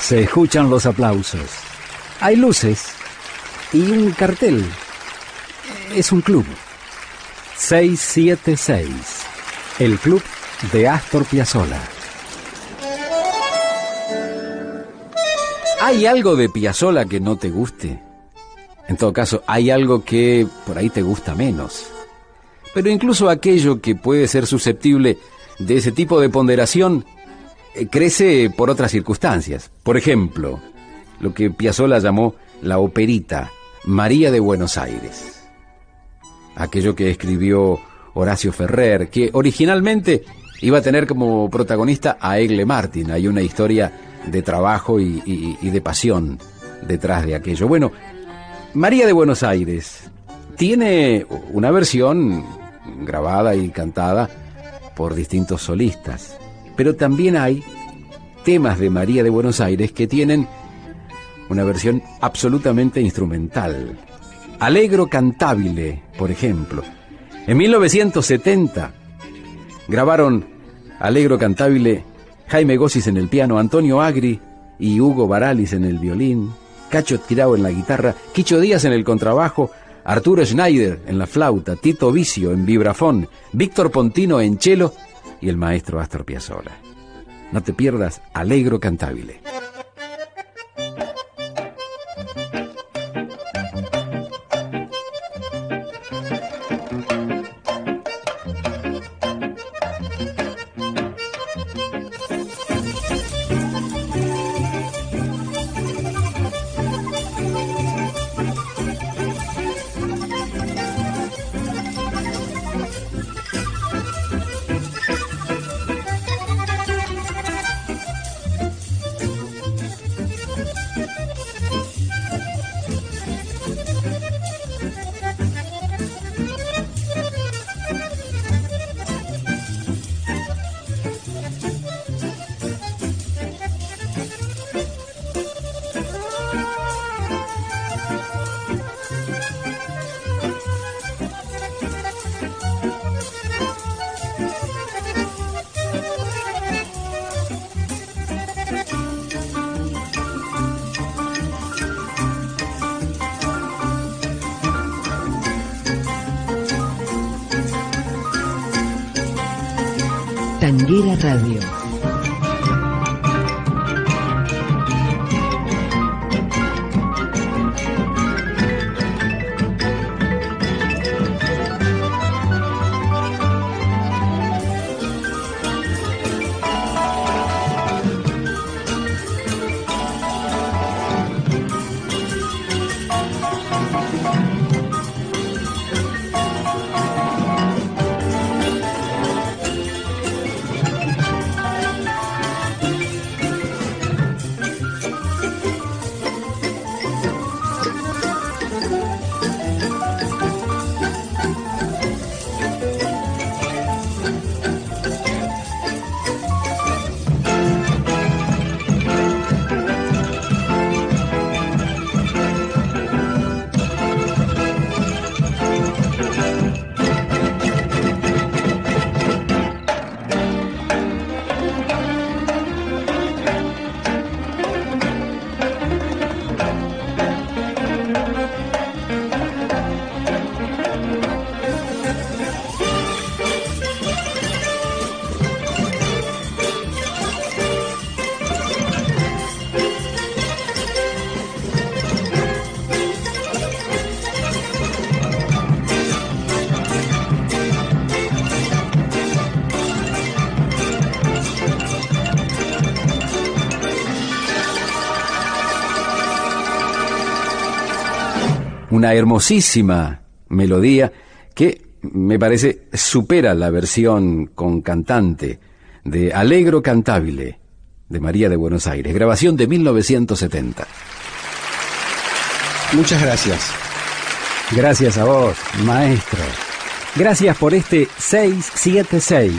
Se escuchan los aplausos. Hay luces y un cartel. Es un club. 676. El club de Astor Piazzolla. ¿Hay algo de Piazzolla que no te guste? En todo caso, hay algo que por ahí te gusta menos. Pero incluso aquello que puede ser susceptible de ese tipo de ponderación crece por otras circunstancias. Por ejemplo, lo que Piazzolla llamó la operita María de Buenos Aires. Aquello que escribió Horacio Ferrer, que originalmente iba a tener como protagonista a Egle Martin. Hay una historia de trabajo y, y de pasión detrás de aquello. Bueno, María de Buenos Aires tiene una versión grabada y cantada por distintos solistas, pero también hay temas de María de Buenos Aires que tienen una versión absolutamente instrumental. Alegro Cantabile, por ejemplo. En 1970 grabaron Alegro Cantabile Jaime Gossis en el piano, Antonio Agri y Hugo Baralis en el violín, Cacho Tirao en la guitarra, Quicho Díaz en el contrabajo, Arturo Schneider en la flauta, Tito Vicio en vibrafón, Víctor Pontino en cello y el maestro Astor Piazzolla. No te pierdas Alegro Cantabile. Tanguera Radio una hermosísima melodía que me parece supera la versión con cantante de Alegro Cantabile de María de Buenos Aires, grabación de 1970. Muchas gracias. Gracias a vos, maestro. Gracias por este 676,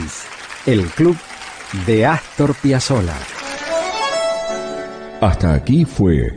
el club de Astor Piazzolla. Hasta aquí fue